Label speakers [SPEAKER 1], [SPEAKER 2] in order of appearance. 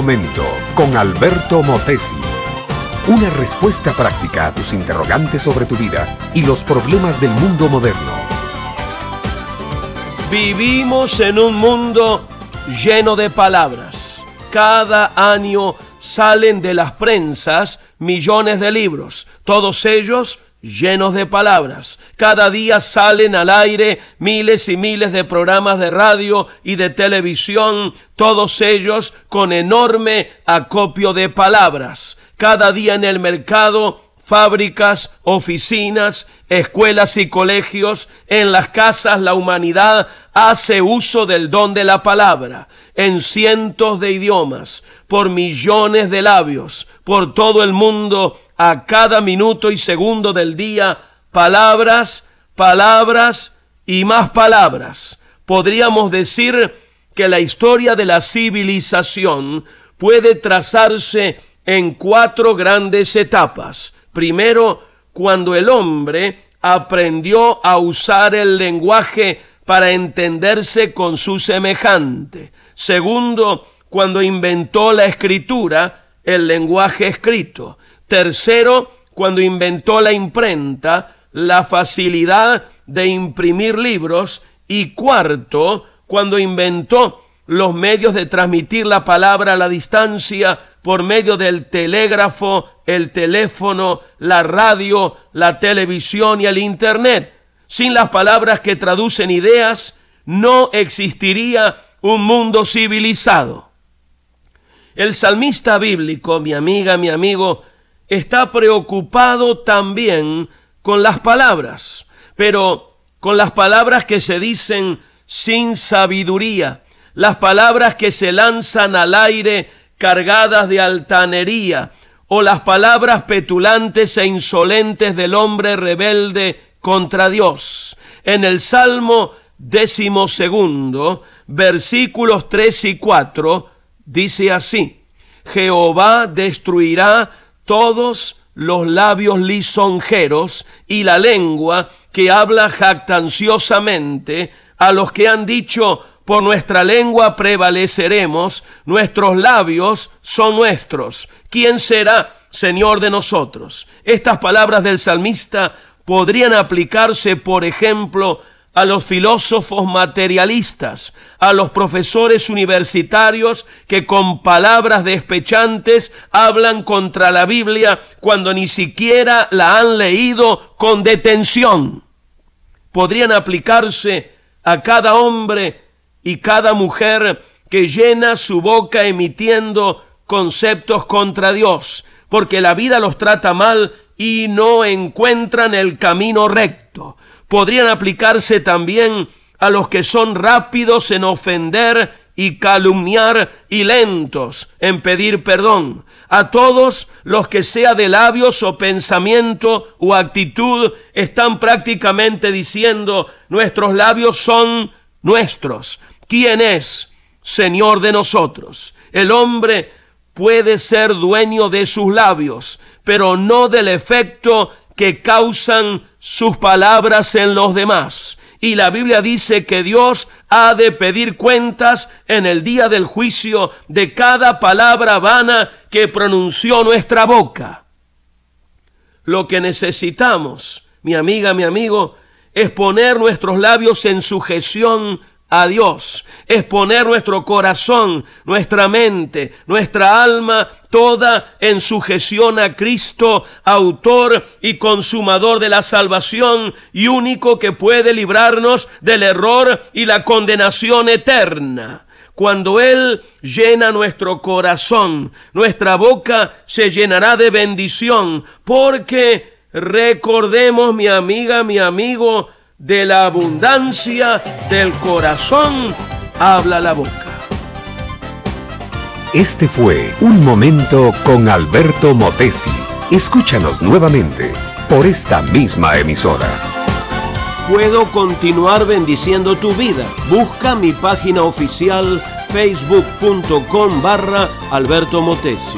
[SPEAKER 1] momento con Alberto Motesi. Una respuesta práctica a tus interrogantes sobre tu vida y los problemas del mundo moderno.
[SPEAKER 2] Vivimos en un mundo lleno de palabras. Cada año salen de las prensas millones de libros, todos ellos llenos de palabras. Cada día salen al aire miles y miles de programas de radio y de televisión, todos ellos con enorme acopio de palabras. Cada día en el mercado fábricas, oficinas, escuelas y colegios, en las casas la humanidad hace uso del don de la palabra, en cientos de idiomas, por millones de labios, por todo el mundo, a cada minuto y segundo del día, palabras, palabras y más palabras. Podríamos decir que la historia de la civilización puede trazarse en cuatro grandes etapas Primero, cuando el hombre aprendió a usar el lenguaje para entenderse con su semejante. Segundo, cuando inventó la escritura, el lenguaje escrito. Tercero, cuando inventó la imprenta, la facilidad de imprimir libros. Y cuarto, cuando inventó los medios de transmitir la palabra a la distancia por medio del telégrafo, el teléfono, la radio, la televisión y el Internet. Sin las palabras que traducen ideas, no existiría un mundo civilizado. El salmista bíblico, mi amiga, mi amigo, está preocupado también con las palabras, pero con las palabras que se dicen sin sabiduría, las palabras que se lanzan al aire cargadas de altanería, o las palabras petulantes e insolentes del hombre rebelde contra Dios. En el Salmo décimo segundo, versículos 3 y 4, dice así, Jehová destruirá todos los labios lisonjeros y la lengua que habla jactanciosamente a los que han dicho, por nuestra lengua prevaleceremos, nuestros labios son nuestros. ¿Quién será Señor de nosotros? Estas palabras del salmista podrían aplicarse, por ejemplo, a los filósofos materialistas, a los profesores universitarios que con palabras despechantes hablan contra la Biblia cuando ni siquiera la han leído con detención. Podrían aplicarse a cada hombre y cada mujer que llena su boca emitiendo conceptos contra Dios, porque la vida los trata mal y no encuentran el camino recto. Podrían aplicarse también a los que son rápidos en ofender y calumniar y lentos en pedir perdón. A todos los que sea de labios o pensamiento o actitud están prácticamente diciendo nuestros labios son nuestros. ¿Quién es Señor de nosotros? El hombre puede ser dueño de sus labios, pero no del efecto que causan sus palabras en los demás. Y la Biblia dice que Dios ha de pedir cuentas en el día del juicio de cada palabra vana que pronunció nuestra boca. Lo que necesitamos, mi amiga, mi amigo, es poner nuestros labios en sujeción a Dios, es poner nuestro corazón, nuestra mente, nuestra alma, toda en sujeción a Cristo, autor y consumador de la salvación y único que puede librarnos del error y la condenación eterna. Cuando Él llena nuestro corazón, nuestra boca se llenará de bendición, porque recordemos, mi amiga, mi amigo, de la abundancia del corazón habla la boca.
[SPEAKER 1] Este fue Un Momento con Alberto Motesi. Escúchanos nuevamente por esta misma emisora.
[SPEAKER 2] Puedo continuar bendiciendo tu vida. Busca mi página oficial facebook.com barra Alberto Motesi.